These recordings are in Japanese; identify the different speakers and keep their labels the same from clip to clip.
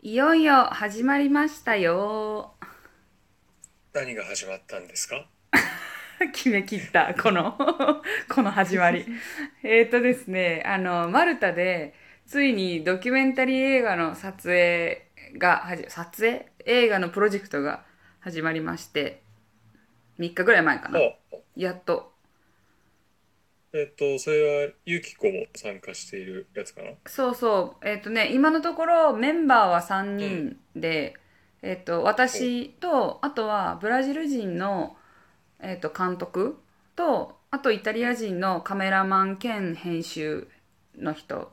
Speaker 1: いよいよ始まりましたよ。
Speaker 2: 何が始まったんですか？
Speaker 1: 決め切った、この、この始まり。えっとですね、あの、マルタで、ついにドキュメンタリー映画の撮影が撮影？映画のプロジェクトが始まりまして、3日ぐらい前かな。
Speaker 2: あ
Speaker 1: やっと。
Speaker 2: えっとそれはユキコも参加しているやつかな？
Speaker 1: そうそう。えっ、とね、今のところメンバーは3人で、えっ、と、私と、あとはブラジル人の、えっ、と、監督と、あとイタリア人のカメラマン兼編集の人。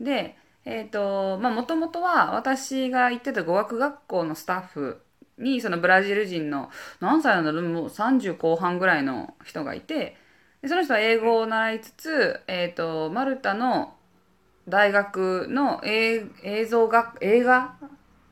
Speaker 1: で、えっ、と、まあ、もともとは私が行ってた語学学校のスタッフに、そのブラジル人の、何歳なんだろう、もう30後半ぐらいの人がいて、でその人は英語を習いつつ、えっ、と、マルタの大学の映映像学映画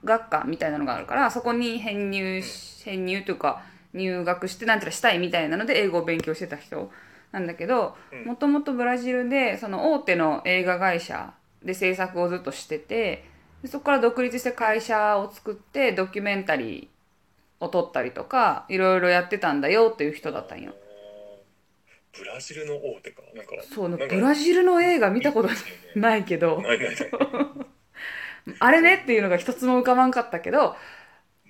Speaker 1: 学科みたいなのがあるからそこに編入し編入というか入学してなんていうかしたいみたいなので英語を勉強してた人なんだけどもともとブラジルでその大手の映画会社で制作をずっとしててでそこから独立して会社を作ってドキュメンタリーを撮ったりとかいろいろやってたんだよっていう人だったんよ。
Speaker 2: ブラジルの大手かなんか
Speaker 1: そう
Speaker 2: なんか
Speaker 1: ブラジルの映画見たことないけど。
Speaker 2: ないないない。
Speaker 1: あれねっていうのが一つも浮かばんかったけど。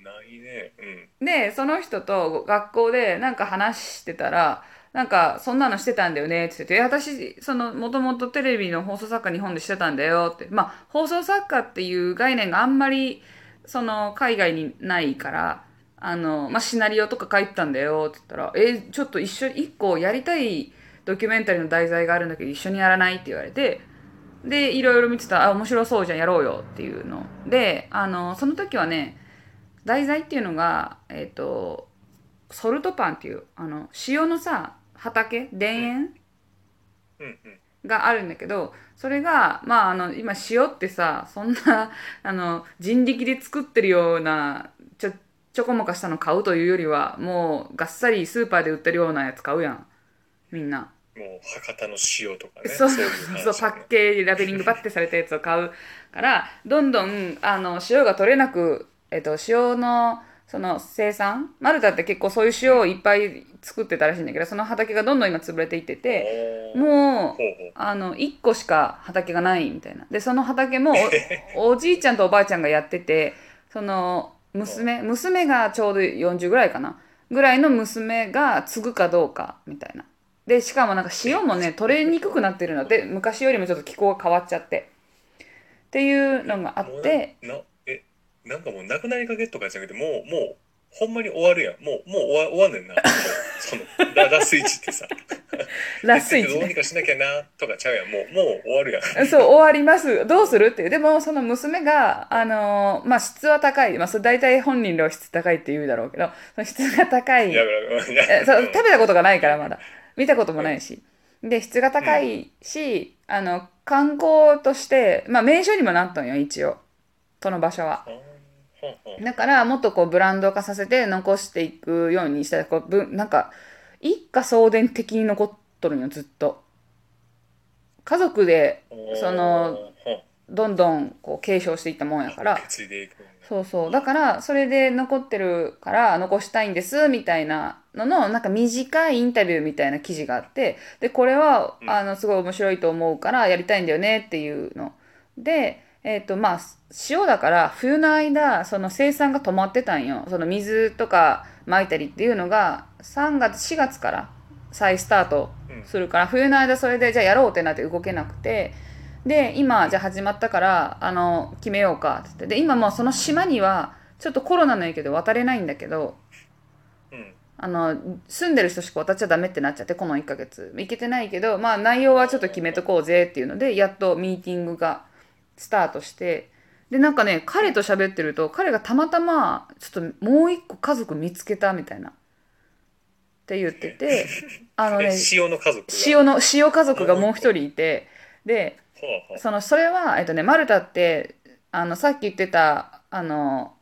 Speaker 2: ないね。うん。
Speaker 1: でその人と学校でなんか話してたらなんかそんなのしてたんだよねって言ってて私そのもともとテレビの放送作家日本でしてたんだよって。まあ放送作家っていう概念があんまりその海外にないからあの、まあ、シナリオとか書いてたんだよって言ったら「えちょっと一緒に一個やりたいドキュメンタリーの題材があるんだけど一緒にやらない?」って言われてでいろいろ見てたら「あ面白そうじゃんやろうよ」っていうのであのその時はね題材っていうのがえっ、とソルトパンっていうあの塩のさ畑田園
Speaker 2: うんうん
Speaker 1: があるんだけどそれがまああの今塩ってさそんなあの人力で作ってるようなちょちょこまかしたの買うというよりはもうがっさりスーパーで売ってるようなやつ買うやん。みんな。
Speaker 2: もう博多の塩とかね。
Speaker 1: そう。
Speaker 2: いう
Speaker 1: そう
Speaker 2: 話
Speaker 1: パッケージラベリングバッてされたやつを買うからどんどんあの塩が取れなく、えっと、塩のその生産マルタって結構そういう塩をいっぱい作ってたらしいんだけどその畑がどんどん今潰れていっててもうあの1個しか畑がないみたいな。でその畑もお おじいちゃんとおばあちゃんがやっててその娘娘がちょうど40ぐらいかなぐらいの娘が継ぐかどうかみたいな。でしかもなんか塩もね取れにくくなってるので昔よりもちょっと気候が変わっちゃって。っていうのがあって。
Speaker 2: えなんかもうなくなりかけとかじゃなくてもうもうほんまに終わるやん。もうもう終わ終わんねんな。そのララスイチってさ。
Speaker 1: ラスイチね。
Speaker 2: どうにかしなきゃなとかちゃうやん。もうもう終わるやん。
Speaker 1: そう終わります。どうするっていう。でもその娘があのーまあ質は高い。まあそれ大体本人らは質高いって言うだろうけどその質が高い。
Speaker 2: いや
Speaker 1: えそう食べたことがないからまだ。見たこともないし。で質が高いし、あの観光としてまあ名所にもなったんよ一応。その場所は。
Speaker 2: あー。ほんほん
Speaker 1: だからもっとこうブランド化させて残していくようにしたらこうぶなんか一家相伝的に残っとるんよずっと。家族でそのどんどんこう継承していったもんやから。そうそう。だから、それで残ってるから残したいんです、みたいなのの、なんか短いインタビューみたいな記事があって、で、これは、あの、すごい面白いと思うからやりたいんだよねっていうの。で、えっ、と、まあ、塩だから、冬の間、その生産が止まってたんよ。その水とか撒いたりっていうのが、3月、4月から再スタートするから、冬の間それで、じゃあやろうってなって動けなくて、で今じゃあ始まったからあの決めようかっつって。で今もうその島にはちょっとコロナの影響で渡れないんだけど
Speaker 2: うん。
Speaker 1: あの住んでる人しか渡っちゃダメってなっちゃってこの1ヶ月。行けてないけどまあ内容はちょっと決めとこうぜっていうのでやっとミーティングがスタートしてでなんかね彼と喋ってると彼がたまたまちょっともう一個家族見つけたみたいな。って言ってて あの
Speaker 2: え
Speaker 1: ね
Speaker 2: 塩の家族が。
Speaker 1: 塩の塩家族がもう一人いてでそのそれは、えっとね、マルタってあのさっき言ってたあの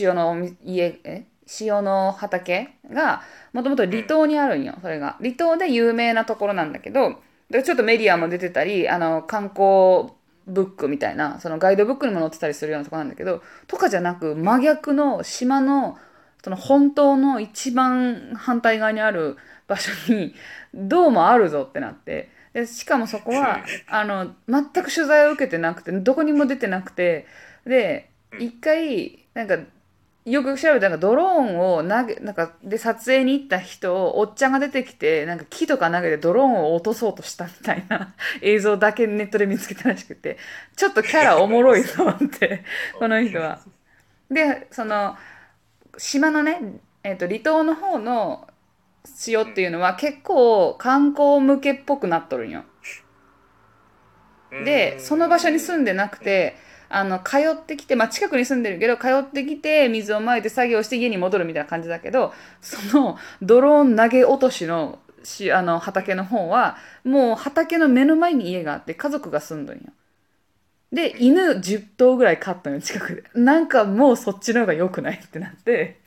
Speaker 1: 塩の家え塩の畑がもともと離島にあるんよそれが。離島で有名なところなんだけどでちょっとメディアも出てたりあの観光ブックみたいなそのガイドブックにも載ってたりするようなとこなんだけどとかじゃなく真逆の島のその本当の一番反対側にある場所に どうもあるぞってなってでしかもそこはあの全く取材を受けてなくてどこにも出てなくてで一回なんかよく調べたらドローンを投げなんかで撮影に行った人をおっちゃんが出てきてなんか木とか投げてドローンを落とそうとしたみたいな 映像だけネットで見つけたらしくてちょっとキャラおもろいと思ってこの人は。でその島のね、えー、と離島の方の塩っていうのは結構観光向けっぽくなっとるんよ。でその場所に住んでなくてあの通ってきて、まあ、近くに住んでるけど通ってきて水をまいて作業して家に戻るみたいな感じだけどそのドローン投げ落としのしあの畑の方はもう畑の目の前に家があって家族が住んどんよ。で犬10頭ぐらい飼ったのよ近くでなんかもうそっちの方が良くないってなって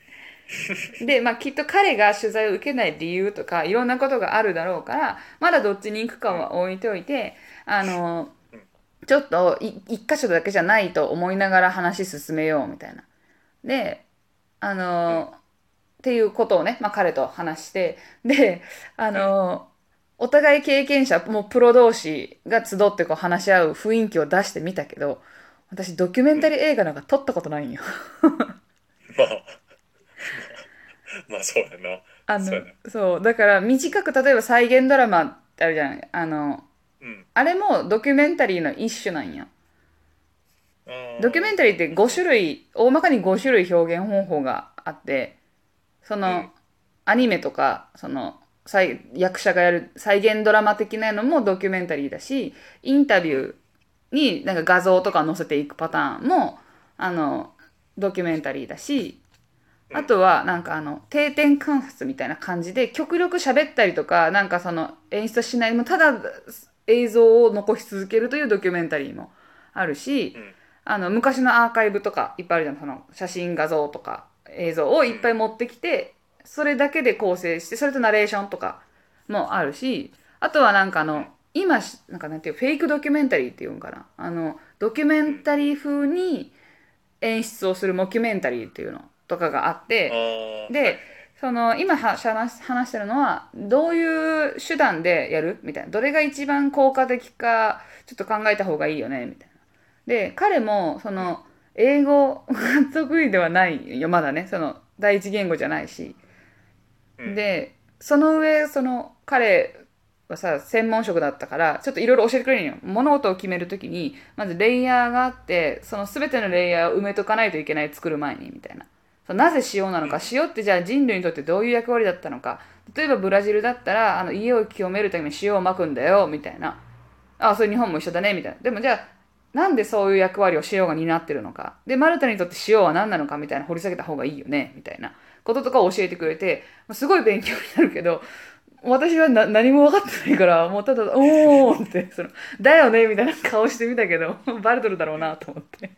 Speaker 1: で、まあ、きっと彼が取材を受けない理由とかいろんなことがあるだろうからまだどっちに行くかは置いておいてあのちょっと一箇所だけじゃないと思いながら話進めようみたいな。であのっていうことをね、まあ、彼と話してであのお互い経験者もうプロ同士が集ってこう話し合う雰囲気を出してみたけど私ドキュメンタリー映画なんか撮ったことないんよ。
Speaker 2: まあまあそうやな。
Speaker 1: あの
Speaker 2: そう
Speaker 1: だから短く例えば再現ドラマってあるじゃないあの
Speaker 2: うん。
Speaker 1: あれもドキュメンタリーの一種なんよ。
Speaker 2: あー
Speaker 1: ドキュメンタリーって5種類大まかに5種類表現方法があってその、
Speaker 2: うん
Speaker 1: アニメとかその再役者がやる再現ドラマ的なのもドキュメンタリーだしインタビューになんか画像とか載せていくパターンもあのドキュメンタリーだしあとはなんかあの定点観察みたいな感じで極力喋ったりとかなんかその演出しないもうただ映像を残し続けるというドキュメンタリーもあるし、
Speaker 2: うん。
Speaker 1: あの昔のアーカイブとかいっぱいあるじゃんその写真画像とか映像をいっぱい持ってきてそれだけで構成してそれとナレーションとかもあるしあとはなんかあの今しなんかなんていうフェイクドキュメンタリーっていうんかな。あのドキュメンタリー風に演出をするモキュメンタリーっていうのとかがあってでその今は話話してるのはどういう手段でやるみたいなどれが一番効果的かちょっと考えた方がいいよねみたいな。で彼もその英語が得意ではないよまだねその第一言語じゃないし。
Speaker 2: うん
Speaker 1: でその上その彼はさ専門職だったからちょっといろいろ教えてくれるんよ物事を決める時にまずレイヤーがあってその全てのレイヤーを埋めとかないといけない作る前にみたいなそうなぜ塩なのか塩ってじゃあ人類にとってどういう役割だったのか。例えばブラジルだったらあの家を清めるために塩をまくんだよみたいな。あそれ日本も一緒だねみたいな。でもじゃあなんでそういう役割を塩が担ってるのか。でマルタにとって塩は何なのかみたいな掘り下げた方がいいよねみたいな。こととかを教えてくれてすごい勉強になるけど私はな何も分かってないからもうただ「おー」ってその「だよね」みたいな顔してみたけどバレとるだろうなと思って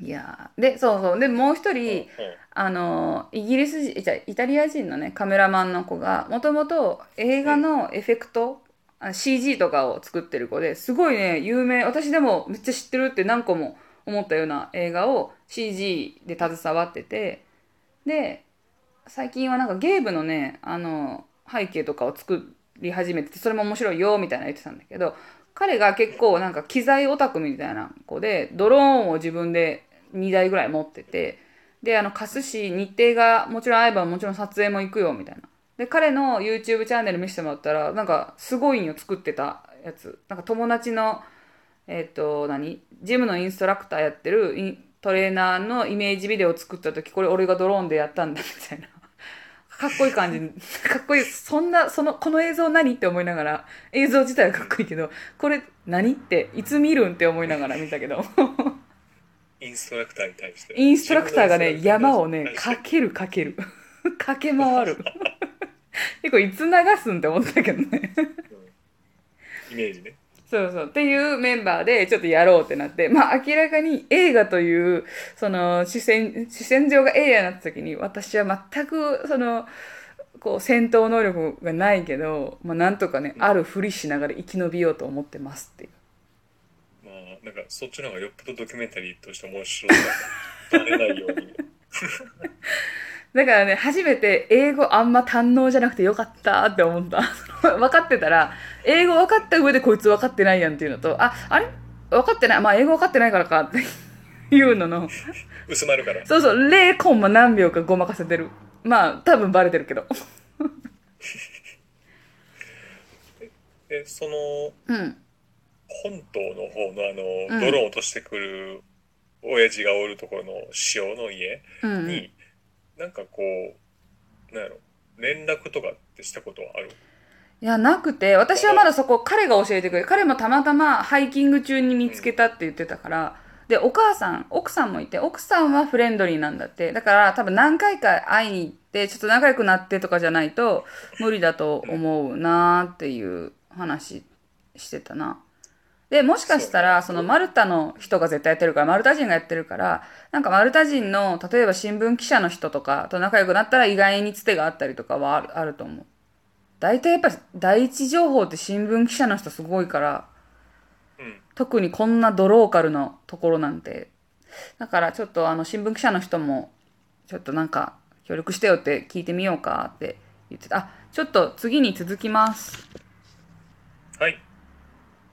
Speaker 1: いやーでそうそう。でもう一人
Speaker 2: うん
Speaker 1: あのイギリス人じゃあイタリア人のねカメラマンの子がもともと映画のエフェクト、あ CG とかを作ってる子ですごいね有名。私でもめっちゃ知ってるって何個も思ったような映画を CG で携わっててで最近はなんかゲームのねあの背景とかを作り始めててそれも面白いよみたいな言ってたんだけど彼が結構なんか機材オタクみたいな子でドローンを自分で2台ぐらい持っててであの貸すし日程がもちろん合えばもちろん撮影も行くよみたいな。で彼の YouTube チャンネル見せてもらったらなんかすごいんよ作ってたやつ。なんか友達のえっ、と何？ジムのインストラクターやってるトレーナーのイメージビデオを作った時これ俺がドローンでやったんだみたいな。かっこいい感じ。かっこいい。そんなそのこの映像何？って思いながら映像自体はかっこいいけどこれ何？っていつ見るん？って思いながら見たけど。
Speaker 2: インストラクターに対して。
Speaker 1: インストラクターがね山をねかけるかける。駆け回る。結構いつ流すんって思ったけどね。
Speaker 2: イメージね。
Speaker 1: そうそう。っていうメンバーでちょっとやろうってなって。まあ明らかに映画というその視線視線上が映画になった時に私は全くそのこう戦闘能力がないけど、まあ、なんとかねあるふりしながら生き延びようと思ってますっていう。
Speaker 2: まあなんかそっちの方がよっぽどドキュメンタリーとして面白ないように。
Speaker 1: だからね初めて英語あんま堪能じゃなくてよかったって思った。分かってたら英語分かった上でこいつ分かってないやんっていうのとああれ？分かってない。まあ英語分かってないからか。っ ていうのの。
Speaker 2: 薄まるから。
Speaker 1: そうそう。0コンマ何秒かごまかせてる。まあ多分バレてるけど。
Speaker 2: でその
Speaker 1: うん
Speaker 2: 本島の方のあ
Speaker 1: うん。
Speaker 2: のドローン落としてくる親父がおるところの塩の家
Speaker 1: うん
Speaker 2: に、なんかこうなんやろ連絡とかってしたことはある？
Speaker 1: いやなくて私はまだそこ彼が教えてくれ彼もたまたまハイキング中に見つけたって言ってたからでお母さん奥さんもいて奥さんはフレンドリーなんだって。だから多分何回か会いに行ってちょっと仲良くなってとかじゃないと無理だと思うなーっていう話してたなでもしかしたらそのマルタの人が絶対やってるからマルタ人がやってるからなんかマルタ人の例えば新聞記者の人とかと仲良くなったら意外につてがあったりとかはあるあると思う。大体やっぱ第一情報って新聞記者の人すごいから
Speaker 2: うん。
Speaker 1: 特にこんなドローカルのところなんて。だからちょっとあの新聞記者の人もちょっとなんか協力してよって聞いてみようかって言ってた。あちょっと次に続きます